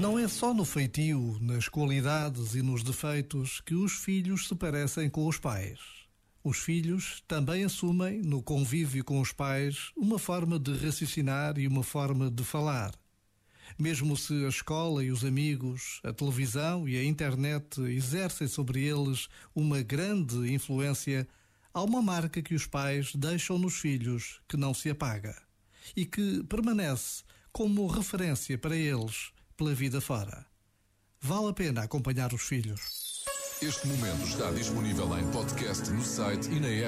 Não é só no feitio, nas qualidades e nos defeitos que os filhos se parecem com os pais. Os filhos também assumem, no convívio com os pais, uma forma de raciocinar e uma forma de falar. Mesmo se a escola e os amigos, a televisão e a internet exercem sobre eles uma grande influência, há uma marca que os pais deixam nos filhos que não se apaga e que permanece como referência para eles pela vida fora. Vale a pena acompanhar os filhos. Este momento está disponível em podcast no site e na app.